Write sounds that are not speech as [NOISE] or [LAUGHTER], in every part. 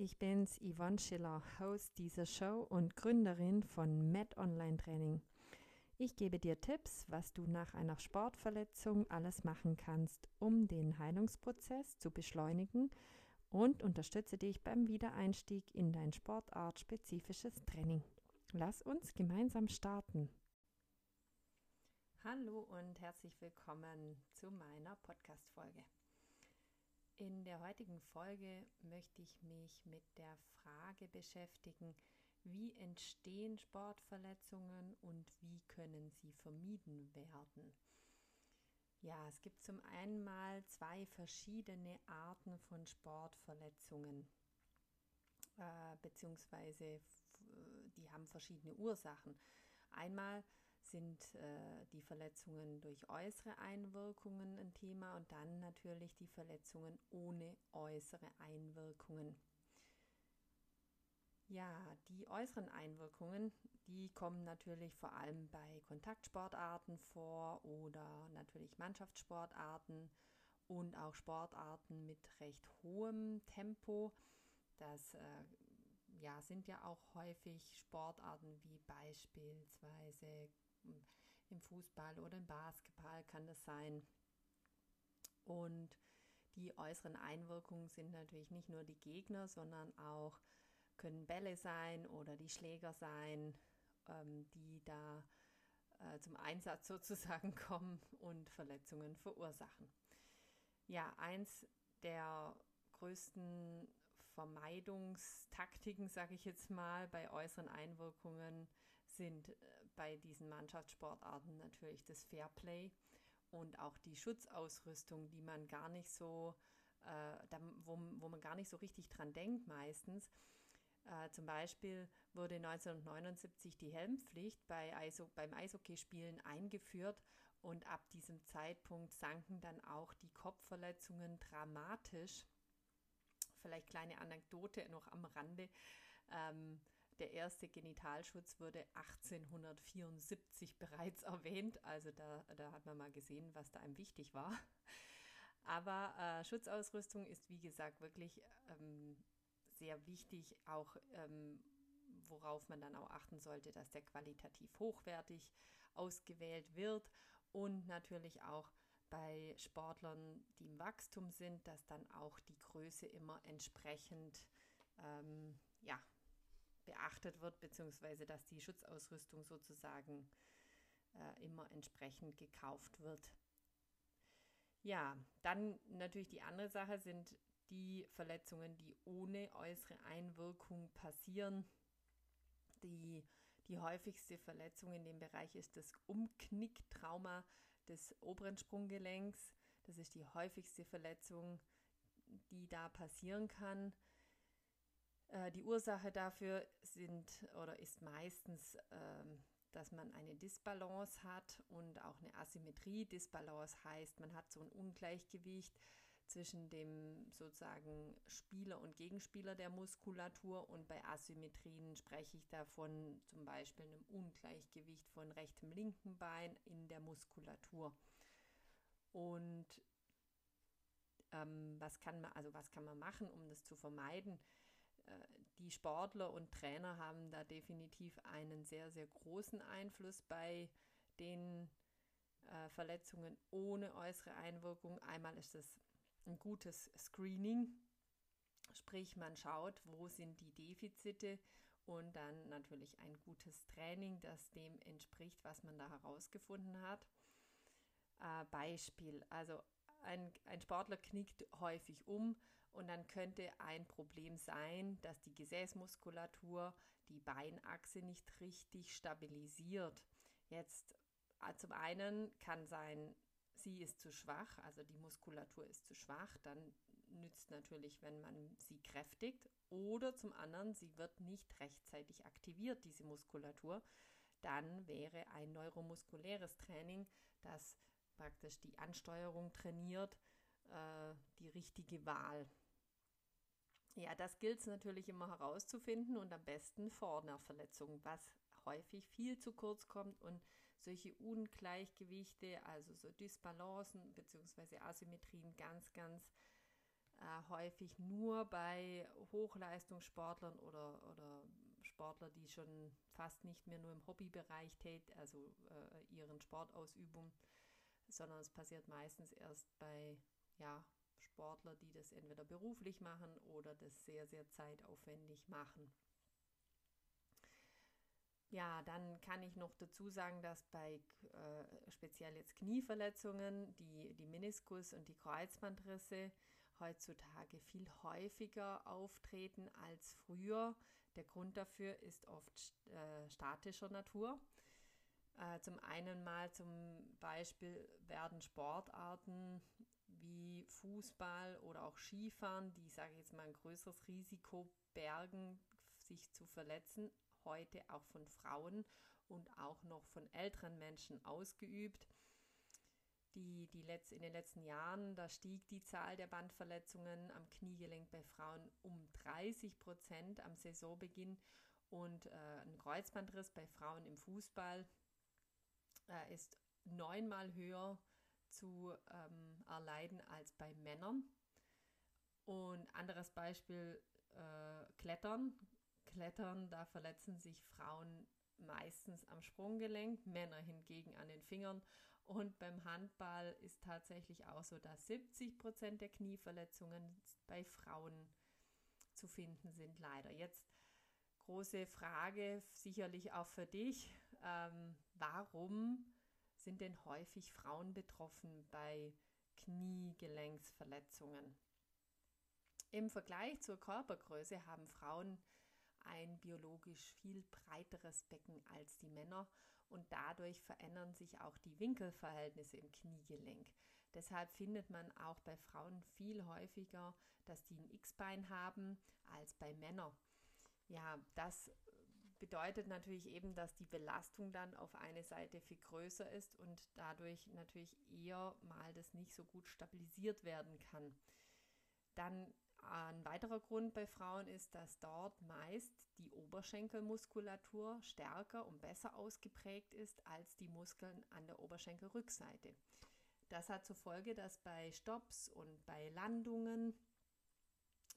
ich bin's, Yvonne Schiller, Host dieser Show und Gründerin von Med Online Training. Ich gebe dir Tipps, was du nach einer Sportverletzung alles machen kannst, um den Heilungsprozess zu beschleunigen und unterstütze dich beim Wiedereinstieg in dein sportartspezifisches Training. Lass uns gemeinsam starten. Hallo und herzlich willkommen zu meiner Podcast-Folge. In der heutigen Folge möchte ich mich mit der Frage beschäftigen, wie entstehen Sportverletzungen und wie können sie vermieden werden. Ja, es gibt zum einen mal zwei verschiedene Arten von Sportverletzungen, äh, beziehungsweise die haben verschiedene Ursachen. Einmal sind äh, die Verletzungen durch äußere Einwirkungen ein Thema und dann natürlich die Verletzungen ohne äußere Einwirkungen. Ja, die äußeren Einwirkungen, die kommen natürlich vor allem bei Kontaktsportarten vor oder natürlich Mannschaftssportarten und auch Sportarten mit recht hohem Tempo. Das äh, ja, sind ja auch häufig Sportarten wie beispielsweise im Fußball oder im Basketball kann das sein. Und die äußeren Einwirkungen sind natürlich nicht nur die Gegner, sondern auch können Bälle sein oder die Schläger sein, ähm, die da äh, zum Einsatz [LAUGHS] sozusagen kommen und Verletzungen verursachen. Ja, eins der größten Vermeidungstaktiken, sage ich jetzt mal, bei äußeren Einwirkungen sind äh, bei diesen Mannschaftssportarten natürlich das Fairplay und auch die Schutzausrüstung, die man gar nicht so, äh, da, wo, wo man gar nicht so richtig dran denkt meistens. Äh, zum Beispiel wurde 1979 die Helmpflicht bei Eisho beim Eishockeyspielen eingeführt und ab diesem Zeitpunkt sanken dann auch die Kopfverletzungen dramatisch. Vielleicht kleine Anekdote noch am Rande. Ähm, der erste Genitalschutz wurde 1874 bereits [LAUGHS] erwähnt. Also da, da hat man mal gesehen, was da einem wichtig war. Aber äh, Schutzausrüstung ist, wie gesagt, wirklich ähm, sehr wichtig, auch ähm, worauf man dann auch achten sollte, dass der qualitativ hochwertig ausgewählt wird und natürlich auch bei Sportlern, die im Wachstum sind, dass dann auch die Größe immer entsprechend ähm, ja, beachtet wird, beziehungsweise dass die Schutzausrüstung sozusagen äh, immer entsprechend gekauft wird. Ja, dann natürlich die andere Sache sind die Verletzungen, die ohne äußere Einwirkung passieren. Die, die häufigste Verletzung in dem Bereich ist das Umknicktrauma des oberen Sprunggelenks. Das ist die häufigste Verletzung, die da passieren kann. Äh, die Ursache dafür sind oder ist meistens, ähm, dass man eine Disbalance hat und auch eine Asymmetrie. Disbalance heißt, man hat so ein Ungleichgewicht zwischen dem sozusagen Spieler und Gegenspieler der Muskulatur und bei Asymmetrien spreche ich davon zum Beispiel einem Ungleichgewicht von rechtem linken Bein in der Muskulatur. Und ähm, was kann man also was kann man machen, um das zu vermeiden? Äh, die Sportler und Trainer haben da definitiv einen sehr, sehr großen Einfluss bei den äh, Verletzungen ohne äußere Einwirkung. Einmal ist es ein gutes Screening, sprich man schaut, wo sind die Defizite und dann natürlich ein gutes Training, das dem entspricht, was man da herausgefunden hat. Äh, Beispiel, also ein, ein Sportler knickt häufig um und dann könnte ein Problem sein, dass die Gesäßmuskulatur die Beinachse nicht richtig stabilisiert. Jetzt äh, zum einen kann sein, sie ist zu schwach, also die Muskulatur ist zu schwach, dann nützt natürlich, wenn man sie kräftigt. Oder zum anderen, sie wird nicht rechtzeitig aktiviert, diese Muskulatur. Dann wäre ein neuromuskuläres Training, das praktisch die Ansteuerung trainiert, äh, die richtige Wahl. Ja, das gilt es natürlich immer herauszufinden und am besten vor einer Verletzung, was häufig viel zu kurz kommt und solche Ungleichgewichte, also so Dysbalancen bzw. Asymmetrien ganz, ganz äh, häufig nur bei Hochleistungssportlern oder, oder Sportler, die schon fast nicht mehr nur im Hobbybereich tät, also äh, ihren Sportausübung, sondern es passiert meistens erst bei ja, Sportler, die das entweder beruflich machen oder das sehr, sehr zeitaufwendig machen. Ja, dann kann ich noch dazu sagen, dass bei äh, speziell jetzt Knieverletzungen die, die Meniskus- und die Kreuzbandrisse heutzutage viel häufiger auftreten als früher. Der Grund dafür ist oft äh, statischer Natur. Äh, zum einen mal zum Beispiel werden Sportarten wie Fußball oder auch Skifahren, die, sage ich jetzt mal, ein größeres Risiko bergen, sich zu verletzen, heute auch von Frauen und auch noch von älteren Menschen ausgeübt. Die, die letzt, in den letzten Jahren, da stieg die Zahl der Bandverletzungen am Kniegelenk bei Frauen um 30 Prozent am Saisonbeginn und äh, ein Kreuzbandriss bei Frauen im Fußball äh, ist neunmal höher zu ähm, erleiden als bei Männern. Und anderes Beispiel, äh, Klettern. Klettern, da verletzen sich Frauen meistens am Sprunggelenk, Männer hingegen an den Fingern. Und beim Handball ist tatsächlich auch so, dass 70 Prozent der Knieverletzungen bei Frauen zu finden sind, leider. Jetzt große Frage, sicherlich auch für dich. Ähm, warum sind denn häufig Frauen betroffen bei Kniegelenksverletzungen? Im Vergleich zur Körpergröße haben Frauen ein biologisch viel breiteres Becken als die Männer und dadurch verändern sich auch die Winkelverhältnisse im Kniegelenk. Deshalb findet man auch bei Frauen viel häufiger, dass die ein X-Bein haben als bei Männern. Ja, das bedeutet natürlich eben, dass die Belastung dann auf eine Seite viel größer ist und dadurch natürlich eher mal das nicht so gut stabilisiert werden kann. Dann ein weiterer Grund bei Frauen ist, dass dort meist die Oberschenkelmuskulatur stärker und besser ausgeprägt ist als die Muskeln an der Oberschenkelrückseite. Das hat zur Folge, dass bei Stops und bei Landungen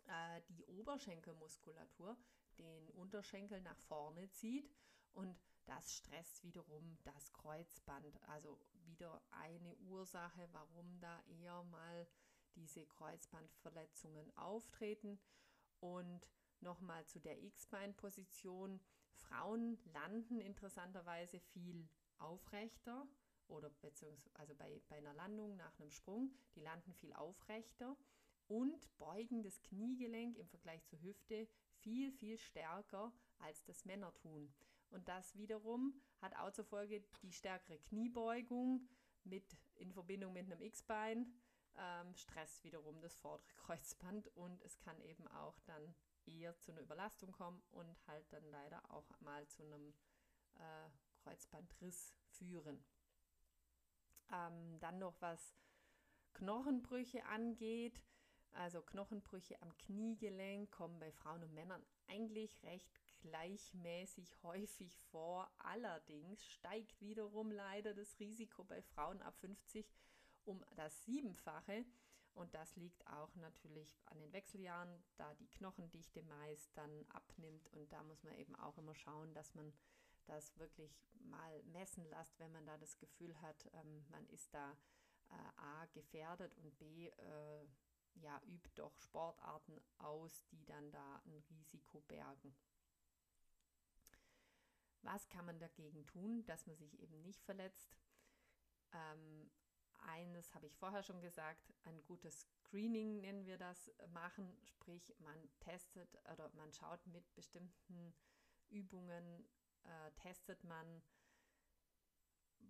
äh, die Oberschenkelmuskulatur den Unterschenkel nach vorne zieht und das stresst wiederum das Kreuzband. Also wieder eine Ursache, warum da eher mal diese Kreuzbandverletzungen auftreten. Und nochmal zu der X-Bein-Position. Frauen landen interessanterweise viel aufrechter oder beziehungsweise also bei, bei einer Landung nach einem Sprung, die landen viel aufrechter und beugen das Kniegelenk im Vergleich zur Hüfte viel, viel stärker, als das Männer tun. Und das wiederum hat auch zur Folge die stärkere Kniebeugung mit, in Verbindung mit einem X-Bein, ähm, stresst wiederum das vordere [LAUGHS] Kreuzband und es kann eben auch dann eher zu einer Überlastung kommen und halt dann leider auch mal zu einem äh, Kreuzbandriss führen. Ähm, dann noch was Knochenbrüche angeht. Also Knochenbrüche am Kniegelenk kommen bei Frauen und Männern eigentlich recht gleichmäßig häufig vor. Allerdings steigt wiederum leider das Risiko bei Frauen ab 50 um das Siebenfache. Und das liegt auch natürlich an den Wechseljahren, da die Knochendichte meist dann abnimmt. Und da muss man eben auch immer schauen, dass man das wirklich mal messen lässt, wenn man da das Gefühl hat, ähm, man ist da äh, A gefährdet und B äh, ja, übt doch Sportarten aus, die dann da ein Risiko bergen. Was kann man dagegen tun, dass man sich eben nicht verletzt? Ähm, eines habe ich vorher schon gesagt, ein gutes Screening nennen wir das, machen, sprich man testet oder man schaut mit bestimmten Übungen, äh, testet man,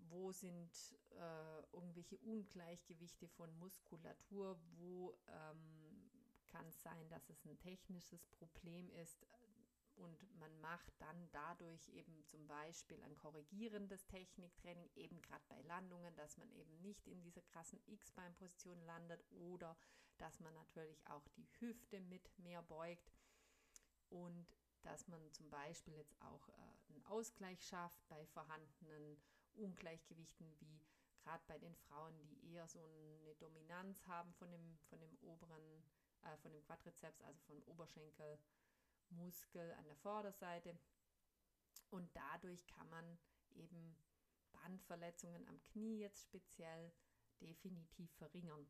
wo sind äh, irgendwelche Ungleichgewichte von Muskulatur, wo ähm, kann es sein, dass es ein technisches Problem ist und man macht dann dadurch eben zum Beispiel ein korrigierendes Techniktraining, eben gerade bei Landungen, dass man eben nicht in dieser krassen X-Bein-Position landet oder dass man natürlich auch die Hüfte mit mehr beugt und dass man zum Beispiel jetzt auch äh, einen Ausgleich schafft bei vorhandenen Ungleichgewichten wie gerade bei den Frauen, die eher so eine Dominanz haben von dem, von dem oberen äh, von dem Quadrizeps, also vom Oberschenkelmuskel an der Vorderseite. Und dadurch kann man eben Bandverletzungen am Knie jetzt speziell definitiv verringern.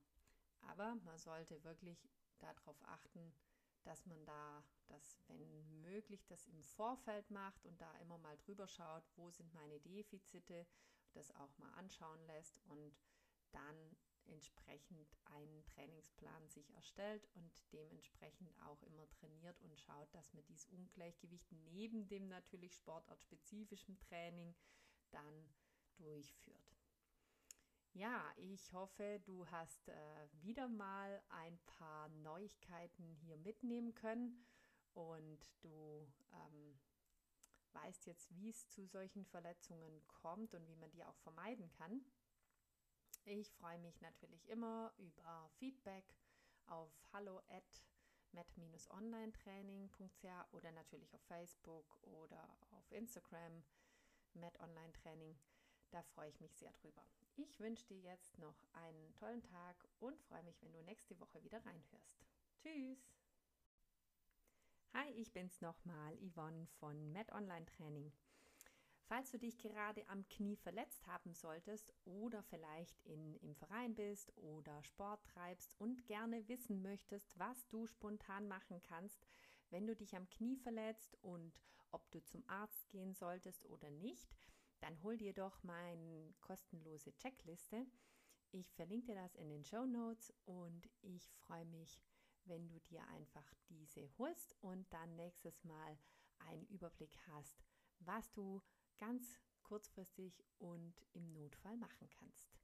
Aber man sollte wirklich darauf achten, dass man da das, wenn möglich, das im Vorfeld macht und da immer mal drüber schaut, wo sind meine Defizite, das auch mal anschauen lässt und dann entsprechend einen Trainingsplan sich erstellt und dementsprechend auch immer trainiert und schaut, dass man dieses Ungleichgewicht neben dem natürlich sportartspezifischen Training dann durchführt. Ja, ich hoffe, du hast äh, wieder mal ein paar Neuigkeiten hier mitnehmen können und du ähm, weißt jetzt, wie es zu solchen Verletzungen kommt und wie man die auch vermeiden kann. Ich freue mich natürlich immer über Feedback auf hallo at met-online-training.ch oder natürlich auf Facebook oder auf Instagram met online training Da freue ich mich sehr drüber. Ich wünsche dir jetzt noch einen tollen Tag und freue mich, wenn du nächste Woche wieder reinhörst. Tschüss! Hi, ich bin's nochmal, Yvonne von Med Online Training. Falls du dich gerade am Knie verletzt haben solltest oder vielleicht in, im Verein bist oder Sport treibst und gerne wissen möchtest, was du spontan machen kannst, wenn du dich am Knie verletzt und ob du zum Arzt gehen solltest oder nicht, dann hol dir doch meine kostenlose Checkliste. Ich verlinke dir das in den Show Notes und ich freue mich, wenn du dir einfach diese holst und dann nächstes Mal einen Überblick hast, was du ganz kurzfristig und im Notfall machen kannst.